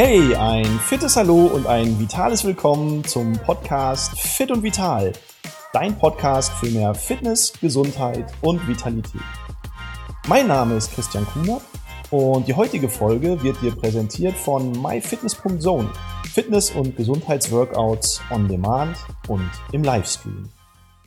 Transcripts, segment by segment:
Hey, ein fittes Hallo und ein vitales Willkommen zum Podcast Fit und Vital. Dein Podcast für mehr Fitness, Gesundheit und Vitalität. Mein Name ist Christian Kuhner und die heutige Folge wird dir präsentiert von myfitness.zone. Fitness- und Gesundheitsworkouts on Demand und im Livestream.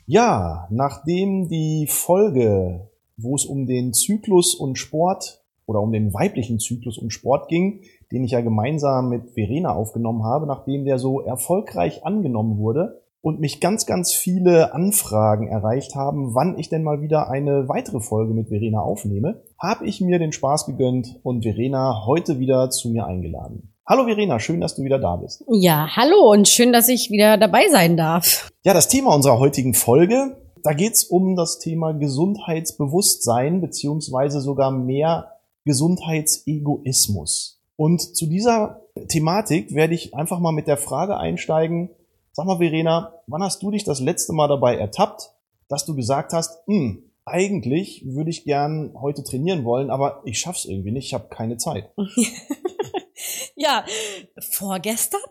Ja, nachdem die Folge, wo es um den Zyklus und Sport oder um den weiblichen Zyklus und Sport ging, den ich ja gemeinsam mit Verena aufgenommen habe, nachdem der so erfolgreich angenommen wurde und mich ganz, ganz viele Anfragen erreicht haben, wann ich denn mal wieder eine weitere Folge mit Verena aufnehme, habe ich mir den Spaß gegönnt und Verena heute wieder zu mir eingeladen. Hallo Verena, schön, dass du wieder da bist. Ja, hallo und schön, dass ich wieder dabei sein darf. Ja, das Thema unserer heutigen Folge, da geht's um das Thema Gesundheitsbewusstsein beziehungsweise sogar mehr Gesundheitsegoismus. Und zu dieser Thematik werde ich einfach mal mit der Frage einsteigen, sag mal Verena, wann hast du dich das letzte Mal dabei ertappt, dass du gesagt hast, hm, eigentlich würde ich gern heute trainieren wollen, aber ich schaff's irgendwie nicht, ich habe keine Zeit. ja, vorgestern.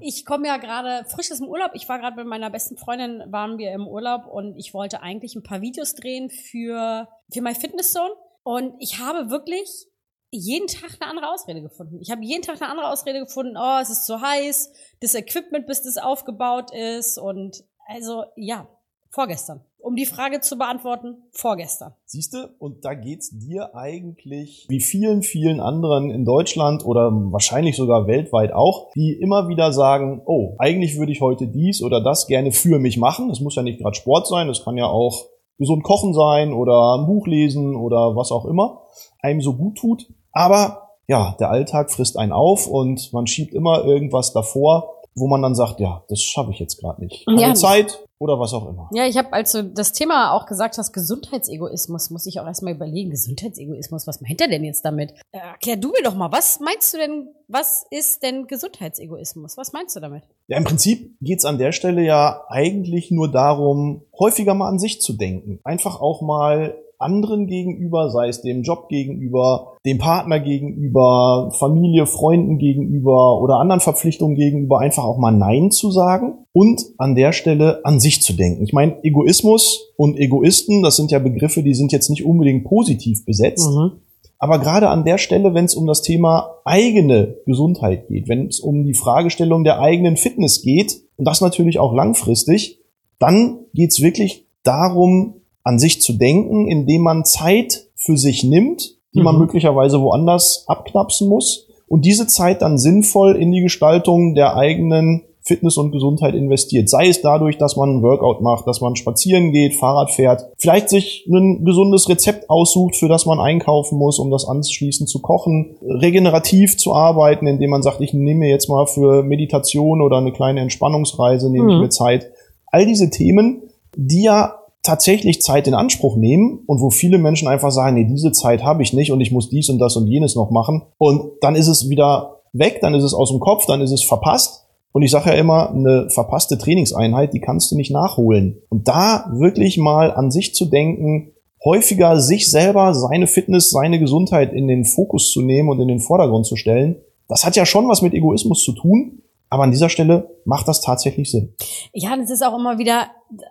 Ich komme ja gerade frisch aus dem Urlaub. Ich war gerade mit meiner besten Freundin, waren wir im Urlaub und ich wollte eigentlich ein paar Videos drehen für, für My Fitness Zone. Und ich habe wirklich jeden Tag eine andere Ausrede gefunden. Ich habe jeden Tag eine andere Ausrede gefunden. Oh, es ist zu heiß, das Equipment, bis das aufgebaut ist. Und also ja, vorgestern. Um die Frage zu beantworten, vorgestern. Siehste, und da geht's dir eigentlich wie vielen, vielen anderen in Deutschland oder wahrscheinlich sogar weltweit auch, die immer wieder sagen, oh, eigentlich würde ich heute dies oder das gerne für mich machen. Das muss ja nicht gerade Sport sein, das kann ja auch gesund kochen sein oder ein Buch lesen oder was auch immer einem so gut tut. Aber ja, der Alltag frisst einen auf und man schiebt immer irgendwas davor, wo man dann sagt, ja, das schaffe ich jetzt gerade nicht. Keine ja. Zeit oder was auch immer. Ja, ich habe, als du das Thema auch gesagt hast, Gesundheitsegoismus, muss ich auch erstmal überlegen, Gesundheitsegoismus, was meint er denn jetzt damit? Äh, erklär du mir doch mal, was meinst du denn, was ist denn Gesundheitsegoismus? Was meinst du damit? Ja, im Prinzip geht's an der Stelle ja eigentlich nur darum, häufiger mal an sich zu denken. Einfach auch mal anderen gegenüber, sei es dem Job gegenüber, dem Partner gegenüber, Familie, Freunden gegenüber oder anderen Verpflichtungen gegenüber einfach auch mal Nein zu sagen und an der Stelle an sich zu denken. Ich meine, Egoismus und Egoisten, das sind ja Begriffe, die sind jetzt nicht unbedingt positiv besetzt. Mhm. Aber gerade an der Stelle, wenn es um das Thema eigene Gesundheit geht, wenn es um die Fragestellung der eigenen Fitness geht, und das natürlich auch langfristig, dann geht es wirklich darum, an sich zu denken, indem man Zeit für sich nimmt, die mhm. man möglicherweise woanders abknapsen muss und diese Zeit dann sinnvoll in die Gestaltung der eigenen Fitness und Gesundheit investiert. Sei es dadurch, dass man ein Workout macht, dass man spazieren geht, Fahrrad fährt, vielleicht sich ein gesundes Rezept aussucht, für das man einkaufen muss, um das anschließend zu kochen, regenerativ zu arbeiten, indem man sagt, ich nehme mir jetzt mal für Meditation oder eine kleine Entspannungsreise, nehme mhm. ich mir Zeit. All diese Themen, die ja tatsächlich Zeit in Anspruch nehmen und wo viele Menschen einfach sagen, nee, diese Zeit habe ich nicht und ich muss dies und das und jenes noch machen. Und dann ist es wieder weg, dann ist es aus dem Kopf, dann ist es verpasst. Und ich sage ja immer, eine verpasste Trainingseinheit, die kannst du nicht nachholen. Und da wirklich mal an sich zu denken, häufiger sich selber, seine Fitness, seine Gesundheit in den Fokus zu nehmen und in den Vordergrund zu stellen, das hat ja schon was mit Egoismus zu tun, aber an dieser Stelle macht das tatsächlich Sinn. Ja, es ist auch immer wieder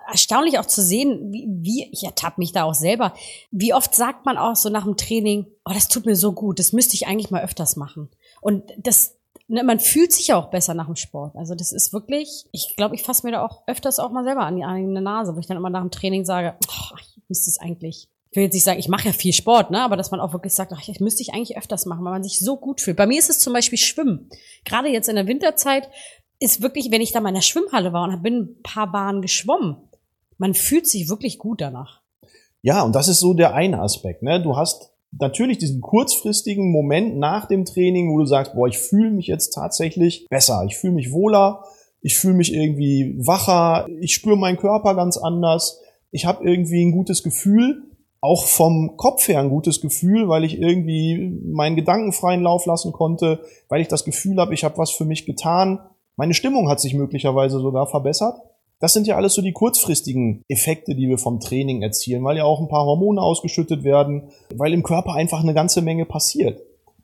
erstaunlich auch zu sehen, wie, wie ich ertappe mich da auch selber. Wie oft sagt man auch so nach dem Training, oh, das tut mir so gut, das müsste ich eigentlich mal öfters machen. Und das, ne, man fühlt sich ja auch besser nach dem Sport. Also das ist wirklich, ich glaube, ich fasse mir da auch öfters auch mal selber an die eigene Nase, wo ich dann immer nach dem Training sage, oh, ich müsste es eigentlich ich will jetzt nicht sagen, ich mache ja viel Sport, ne? aber dass man auch wirklich sagt, ach, ich müsste ich eigentlich öfters machen, weil man sich so gut fühlt. Bei mir ist es zum Beispiel Schwimmen. Gerade jetzt in der Winterzeit ist wirklich, wenn ich da mal in der Schwimmhalle war und bin ein paar Bahnen geschwommen, man fühlt sich wirklich gut danach. Ja, und das ist so der eine Aspekt. Ne? Du hast natürlich diesen kurzfristigen Moment nach dem Training, wo du sagst, boah, ich fühle mich jetzt tatsächlich besser, ich fühle mich wohler, ich fühle mich irgendwie wacher, ich spüre meinen Körper ganz anders, ich habe irgendwie ein gutes Gefühl auch vom Kopf her ein gutes Gefühl, weil ich irgendwie meinen Gedanken freien Lauf lassen konnte, weil ich das Gefühl habe, ich habe was für mich getan. Meine Stimmung hat sich möglicherweise sogar verbessert. Das sind ja alles so die kurzfristigen Effekte, die wir vom Training erzielen, weil ja auch ein paar Hormone ausgeschüttet werden, weil im Körper einfach eine ganze Menge passiert.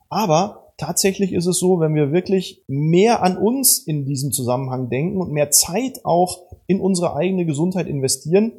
Aber tatsächlich ist es so, wenn wir wirklich mehr an uns in diesem Zusammenhang denken und mehr Zeit auch in unsere eigene Gesundheit investieren,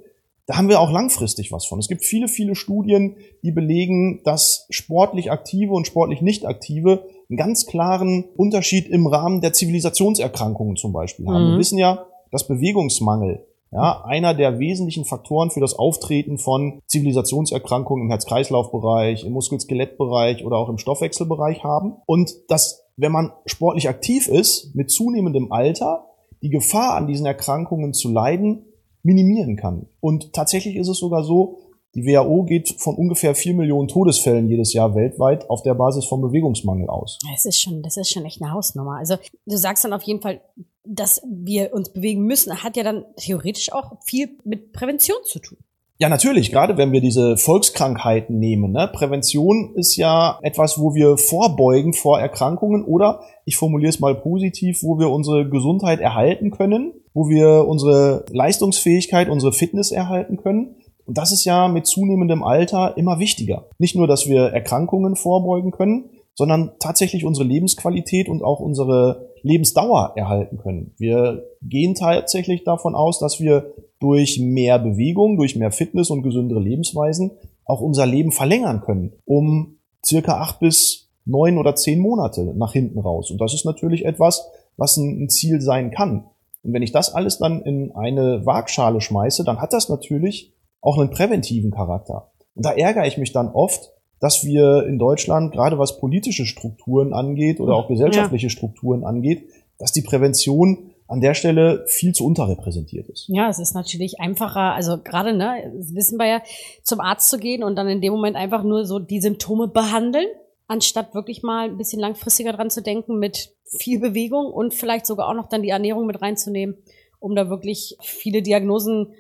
da haben wir auch langfristig was von. Es gibt viele, viele Studien, die belegen, dass sportlich aktive und sportlich nicht aktive einen ganz klaren Unterschied im Rahmen der Zivilisationserkrankungen zum Beispiel haben. Mhm. Wir wissen ja, dass Bewegungsmangel ja, einer der wesentlichen Faktoren für das Auftreten von Zivilisationserkrankungen im Herz-Kreislauf-Bereich, im Muskel-Skelett-Bereich oder auch im Stoffwechselbereich haben. Und dass, wenn man sportlich aktiv ist, mit zunehmendem Alter, die Gefahr an diesen Erkrankungen zu leiden, minimieren kann. Und tatsächlich ist es sogar so, die WHO geht von ungefähr vier Millionen Todesfällen jedes Jahr weltweit auf der Basis von Bewegungsmangel aus. Das ist schon, das ist schon echt eine Hausnummer. Also du sagst dann auf jeden Fall, dass wir uns bewegen müssen, hat ja dann theoretisch auch viel mit Prävention zu tun. Ja, natürlich, gerade wenn wir diese Volkskrankheiten nehmen. Ne? Prävention ist ja etwas, wo wir vorbeugen vor Erkrankungen oder, ich formuliere es mal positiv, wo wir unsere Gesundheit erhalten können, wo wir unsere Leistungsfähigkeit, unsere Fitness erhalten können. Und das ist ja mit zunehmendem Alter immer wichtiger. Nicht nur, dass wir Erkrankungen vorbeugen können, sondern tatsächlich unsere Lebensqualität und auch unsere Lebensdauer erhalten können. Wir gehen tatsächlich davon aus, dass wir durch mehr Bewegung, durch mehr Fitness und gesündere Lebensweisen auch unser Leben verlängern können, um circa acht bis neun oder zehn Monate nach hinten raus. Und das ist natürlich etwas, was ein Ziel sein kann. Und wenn ich das alles dann in eine Waagschale schmeiße, dann hat das natürlich auch einen präventiven Charakter. Und da ärgere ich mich dann oft, dass wir in Deutschland, gerade was politische Strukturen angeht oder auch gesellschaftliche ja. Strukturen angeht, dass die Prävention an der Stelle viel zu unterrepräsentiert ist. Ja, es ist natürlich einfacher, also gerade, ne, wissen wir ja, zum Arzt zu gehen und dann in dem Moment einfach nur so die Symptome behandeln, anstatt wirklich mal ein bisschen langfristiger dran zu denken mit viel Bewegung und vielleicht sogar auch noch dann die Ernährung mit reinzunehmen, um da wirklich viele Diagnosen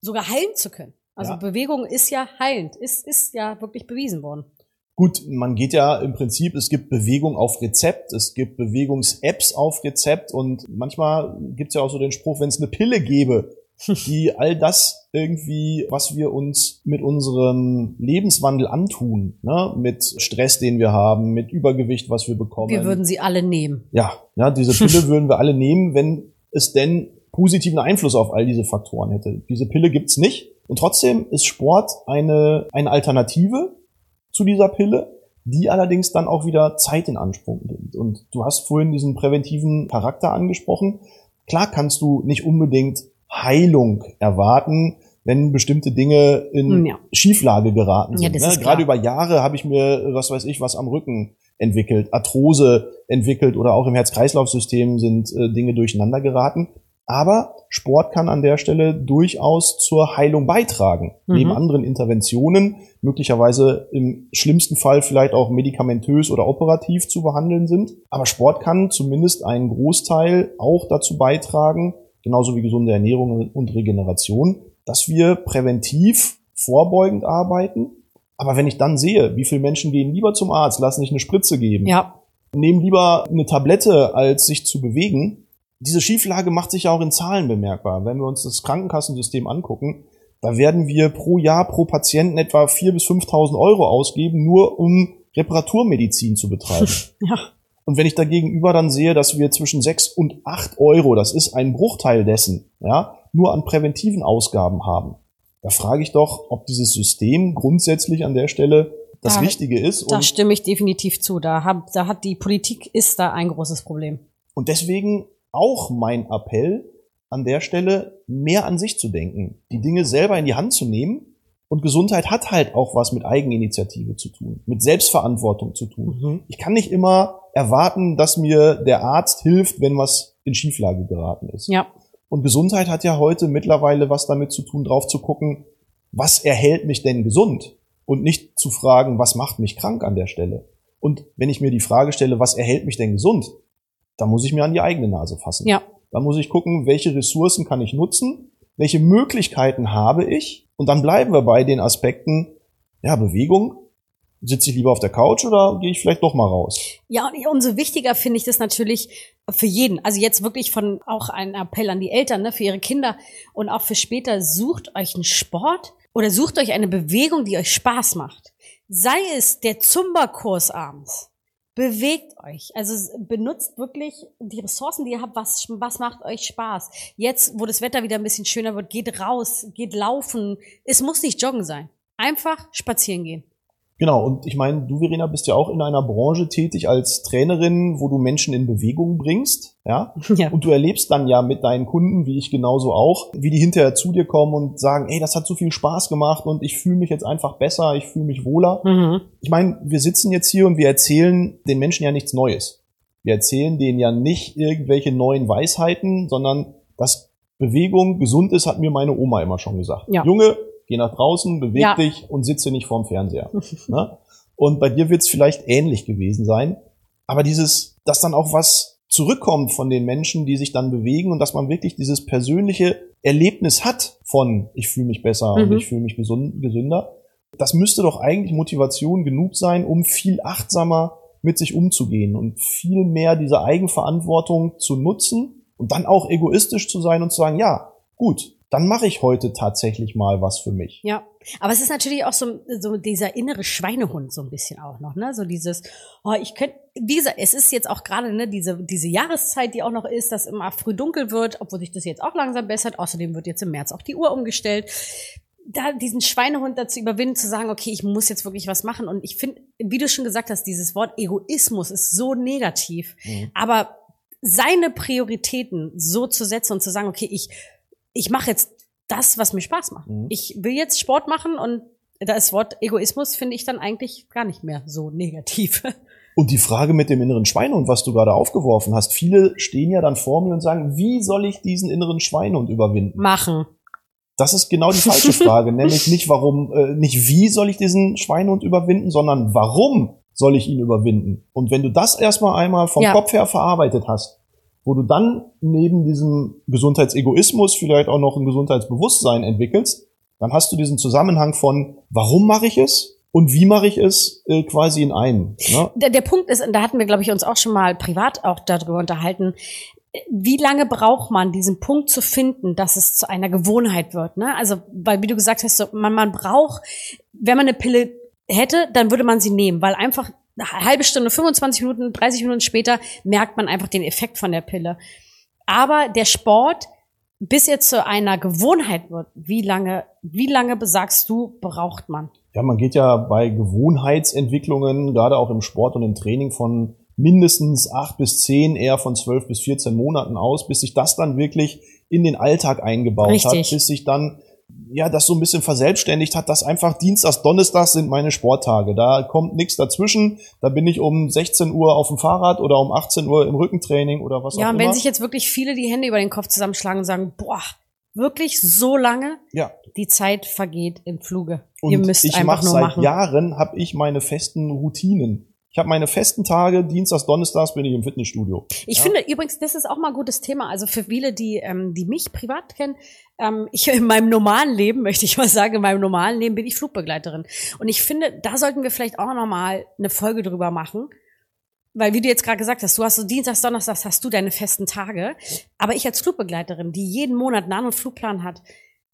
sogar heilen zu können. Also ja. Bewegung ist ja heilend, ist, ist ja wirklich bewiesen worden. Gut, man geht ja im Prinzip, es gibt Bewegung auf Rezept, es gibt Bewegungs-Apps auf Rezept und manchmal gibt es ja auch so den Spruch, wenn es eine Pille gäbe, die all das irgendwie, was wir uns mit unserem Lebenswandel antun, ne, mit Stress, den wir haben, mit Übergewicht, was wir bekommen. Wir würden sie alle nehmen. Ja, ja, diese Pille würden wir alle nehmen, wenn es denn positiven Einfluss auf all diese Faktoren hätte. Diese Pille gibt's nicht. Und trotzdem ist Sport eine, eine Alternative zu dieser Pille, die allerdings dann auch wieder Zeit in Anspruch nimmt. Und du hast vorhin diesen präventiven Charakter angesprochen. Klar kannst du nicht unbedingt Heilung erwarten, wenn bestimmte Dinge in ja. Schieflage geraten sind. Ja, ne? Gerade über Jahre habe ich mir, was weiß ich, was am Rücken entwickelt, Arthrose entwickelt oder auch im Herz-Kreislauf-System sind äh, Dinge durcheinander geraten. Aber Sport kann an der Stelle durchaus zur Heilung beitragen. Mhm. Neben anderen Interventionen, möglicherweise im schlimmsten Fall vielleicht auch medikamentös oder operativ zu behandeln sind. Aber Sport kann zumindest einen Großteil auch dazu beitragen, genauso wie gesunde Ernährung und Regeneration, dass wir präventiv vorbeugend arbeiten. Aber wenn ich dann sehe, wie viele Menschen gehen lieber zum Arzt, lassen sich eine Spritze geben, ja. nehmen lieber eine Tablette, als sich zu bewegen, diese Schieflage macht sich ja auch in Zahlen bemerkbar. Wenn wir uns das Krankenkassensystem angucken, da werden wir pro Jahr pro Patienten etwa 4.000 bis 5.000 Euro ausgeben, nur um Reparaturmedizin zu betreiben. ja. Und wenn ich dagegenüber dann sehe, dass wir zwischen 6 und 8 Euro, das ist ein Bruchteil dessen, ja, nur an präventiven Ausgaben haben, da frage ich doch, ob dieses System grundsätzlich an der Stelle das da, Richtige ist. Da stimme ich definitiv zu. Da, hab, da hat die Politik ist da ein großes Problem. Und deswegen auch mein Appell an der Stelle, mehr an sich zu denken, die Dinge selber in die Hand zu nehmen. Und Gesundheit hat halt auch was mit Eigeninitiative zu tun, mit Selbstverantwortung zu tun. Mhm. Ich kann nicht immer erwarten, dass mir der Arzt hilft, wenn was in Schieflage geraten ist. Ja. Und Gesundheit hat ja heute mittlerweile was damit zu tun, drauf zu gucken, was erhält mich denn gesund? Und nicht zu fragen, was macht mich krank an der Stelle? Und wenn ich mir die Frage stelle, was erhält mich denn gesund? Da muss ich mir an die eigene Nase fassen. Ja. Da muss ich gucken, welche Ressourcen kann ich nutzen, welche Möglichkeiten habe ich und dann bleiben wir bei den Aspekten, ja, Bewegung, Sitze ich lieber auf der Couch oder gehe ich vielleicht doch mal raus? Ja, und umso wichtiger finde ich das natürlich für jeden. Also jetzt wirklich von auch ein Appell an die Eltern, ne, für ihre Kinder und auch für später. Sucht euch einen Sport oder sucht euch eine Bewegung, die euch Spaß macht. Sei es der Zumba-Kurs abends Bewegt euch. Also benutzt wirklich die Ressourcen, die ihr habt. Was, was macht euch Spaß? Jetzt, wo das Wetter wieder ein bisschen schöner wird, geht raus, geht laufen. Es muss nicht joggen sein. Einfach spazieren gehen. Genau, und ich meine, du, Verena, bist ja auch in einer Branche tätig als Trainerin, wo du Menschen in Bewegung bringst, ja? ja. Und du erlebst dann ja mit deinen Kunden, wie ich genauso auch, wie die hinterher zu dir kommen und sagen, ey, das hat so viel Spaß gemacht und ich fühle mich jetzt einfach besser, ich fühle mich wohler. Mhm. Ich meine, wir sitzen jetzt hier und wir erzählen den Menschen ja nichts Neues. Wir erzählen denen ja nicht irgendwelche neuen Weisheiten, sondern dass Bewegung gesund ist, hat mir meine Oma immer schon gesagt. Ja. Junge, Geh nach draußen, beweg ja. dich und sitze nicht vorm Fernseher. ne? Und bei dir wird es vielleicht ähnlich gewesen sein. Aber dieses, dass dann auch was zurückkommt von den Menschen, die sich dann bewegen und dass man wirklich dieses persönliche Erlebnis hat von ich fühle mich besser mhm. und ich fühle mich gesund, gesünder. Das müsste doch eigentlich Motivation genug sein, um viel achtsamer mit sich umzugehen und viel mehr diese Eigenverantwortung zu nutzen und dann auch egoistisch zu sein und zu sagen, ja, gut, dann mache ich heute tatsächlich mal was für mich. Ja, aber es ist natürlich auch so, so dieser innere Schweinehund so ein bisschen auch noch, ne? So dieses, oh, ich könnte, wie gesagt, es ist jetzt auch gerade ne diese diese Jahreszeit, die auch noch ist, dass immer früh dunkel wird, obwohl sich das jetzt auch langsam bessert. Außerdem wird jetzt im März auch die Uhr umgestellt. Da diesen Schweinehund dazu überwinden, zu sagen, okay, ich muss jetzt wirklich was machen. Und ich finde, wie du schon gesagt hast, dieses Wort Egoismus ist so negativ. Mhm. Aber seine Prioritäten so zu setzen und zu sagen, okay, ich ich mache jetzt das, was mir Spaß macht. Mhm. Ich will jetzt Sport machen und das Wort Egoismus finde ich dann eigentlich gar nicht mehr so negativ. Und die Frage mit dem inneren Schweinehund, was du gerade aufgeworfen hast, viele stehen ja dann vor mir und sagen, wie soll ich diesen inneren Schweinehund überwinden? Machen. Das ist genau die falsche Frage, nämlich nicht warum, äh, nicht wie soll ich diesen Schweinehund überwinden, sondern warum soll ich ihn überwinden? Und wenn du das erstmal einmal vom ja. Kopf her verarbeitet hast, wo du dann neben diesem Gesundheitsegoismus vielleicht auch noch ein Gesundheitsbewusstsein entwickelst, dann hast du diesen Zusammenhang von, warum mache ich es und wie mache ich es äh, quasi in einem. Ne? Der, der Punkt ist, und da hatten wir, glaube ich, uns auch schon mal privat auch darüber unterhalten, wie lange braucht man diesen Punkt zu finden, dass es zu einer Gewohnheit wird? Ne? Also, weil wie du gesagt hast, so, man, man braucht, wenn man eine Pille hätte, dann würde man sie nehmen, weil einfach eine halbe Stunde, 25 Minuten, 30 Minuten später merkt man einfach den Effekt von der Pille. Aber der Sport, bis er zu einer Gewohnheit wird, wie lange, wie lange besagst du, braucht man? Ja, man geht ja bei Gewohnheitsentwicklungen, gerade auch im Sport und im Training von mindestens acht bis zehn, eher von zwölf bis 14 Monaten aus, bis sich das dann wirklich in den Alltag eingebaut Richtig. hat, bis sich dann ja, das so ein bisschen verselbstständigt hat, dass einfach Dienstags, Donnerstags sind meine Sporttage. Da kommt nichts dazwischen. Da bin ich um 16 Uhr auf dem Fahrrad oder um 18 Uhr im Rückentraining oder was ja, auch immer. Ja, wenn sich jetzt wirklich viele die Hände über den Kopf zusammenschlagen und sagen, boah, wirklich so lange? Ja. Die Zeit vergeht im Fluge. Und Ihr müsst ich einfach mach nur seit machen. Jahren habe ich meine festen Routinen. Ich habe meine festen Tage, Dienstags, Donnerstags bin ich im Fitnessstudio. Ich ja. finde übrigens, das ist auch mal ein gutes Thema. Also für viele, die, ähm, die mich privat kennen, ähm, ich in meinem normalen Leben, möchte ich mal sagen, in meinem normalen Leben bin ich Flugbegleiterin. Und ich finde, da sollten wir vielleicht auch noch mal eine Folge drüber machen. Weil, wie du jetzt gerade gesagt hast, du hast so Dienstags, Donnerstags hast du deine festen Tage. Aber ich als Flugbegleiterin, die jeden Monat einen anderen Flugplan hat,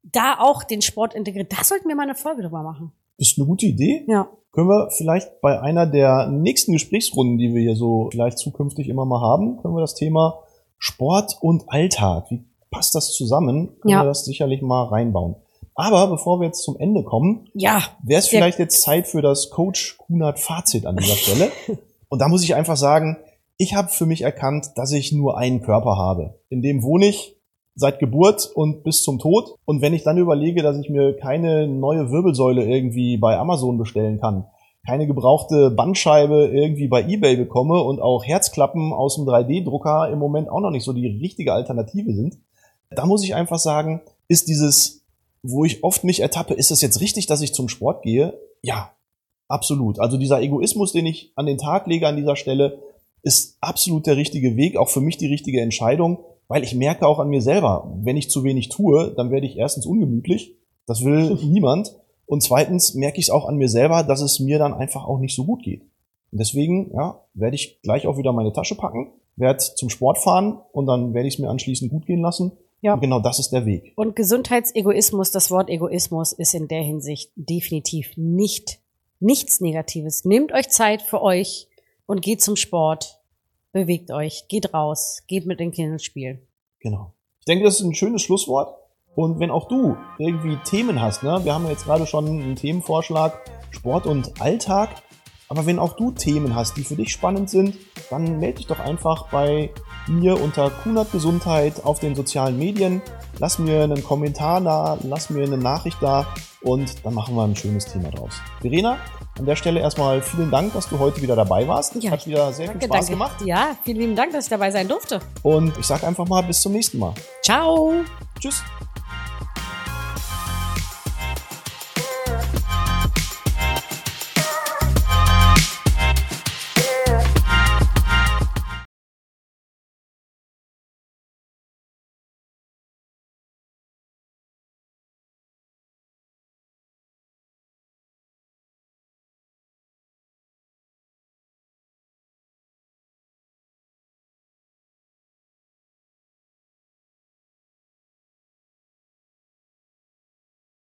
da auch den Sport integriert, da sollten wir mal eine Folge drüber machen. Das ist eine gute Idee. Ja können wir vielleicht bei einer der nächsten Gesprächsrunden, die wir hier so vielleicht zukünftig immer mal haben, können wir das Thema Sport und Alltag, wie passt das zusammen, können ja. wir das sicherlich mal reinbauen. Aber bevor wir jetzt zum Ende kommen, ja, wäre es vielleicht jetzt Zeit für das Coach Kunert Fazit an dieser Stelle. und da muss ich einfach sagen, ich habe für mich erkannt, dass ich nur einen Körper habe. In dem wohne ich, seit Geburt und bis zum Tod. Und wenn ich dann überlege, dass ich mir keine neue Wirbelsäule irgendwie bei Amazon bestellen kann, keine gebrauchte Bandscheibe irgendwie bei eBay bekomme und auch Herzklappen aus dem 3D-Drucker im Moment auch noch nicht so die richtige Alternative sind, da muss ich einfach sagen, ist dieses, wo ich oft mich ertappe, ist es jetzt richtig, dass ich zum Sport gehe? Ja, absolut. Also dieser Egoismus, den ich an den Tag lege an dieser Stelle, ist absolut der richtige Weg, auch für mich die richtige Entscheidung. Weil ich merke auch an mir selber, wenn ich zu wenig tue, dann werde ich erstens ungemütlich. Das will niemand. Und zweitens merke ich es auch an mir selber, dass es mir dann einfach auch nicht so gut geht. Und deswegen, ja, werde ich gleich auch wieder meine Tasche packen, werde zum Sport fahren und dann werde ich es mir anschließend gut gehen lassen. Ja. Und genau das ist der Weg. Und Gesundheitsegoismus, das Wort Egoismus ist in der Hinsicht definitiv nicht nichts Negatives. Nehmt euch Zeit für euch, und geht zum Sport. Bewegt euch, geht raus, geht mit den Kindern spielen. Genau. Ich denke, das ist ein schönes Schlusswort. Und wenn auch du irgendwie Themen hast, ne, wir haben ja jetzt gerade schon einen Themenvorschlag, Sport und Alltag, aber wenn auch du Themen hast, die für dich spannend sind, dann melde dich doch einfach bei mir unter Kunert Gesundheit auf den sozialen Medien. Lass mir einen Kommentar da, lass mir eine Nachricht da und dann machen wir ein schönes Thema draus. Verena, an der Stelle erstmal vielen Dank, dass du heute wieder dabei warst. Ja, Hat wieder sehr danke, viel Spaß danke. gemacht. Ja, vielen lieben Dank, dass ich dabei sein durfte. Und ich sag einfach mal bis zum nächsten Mal. Ciao. Tschüss.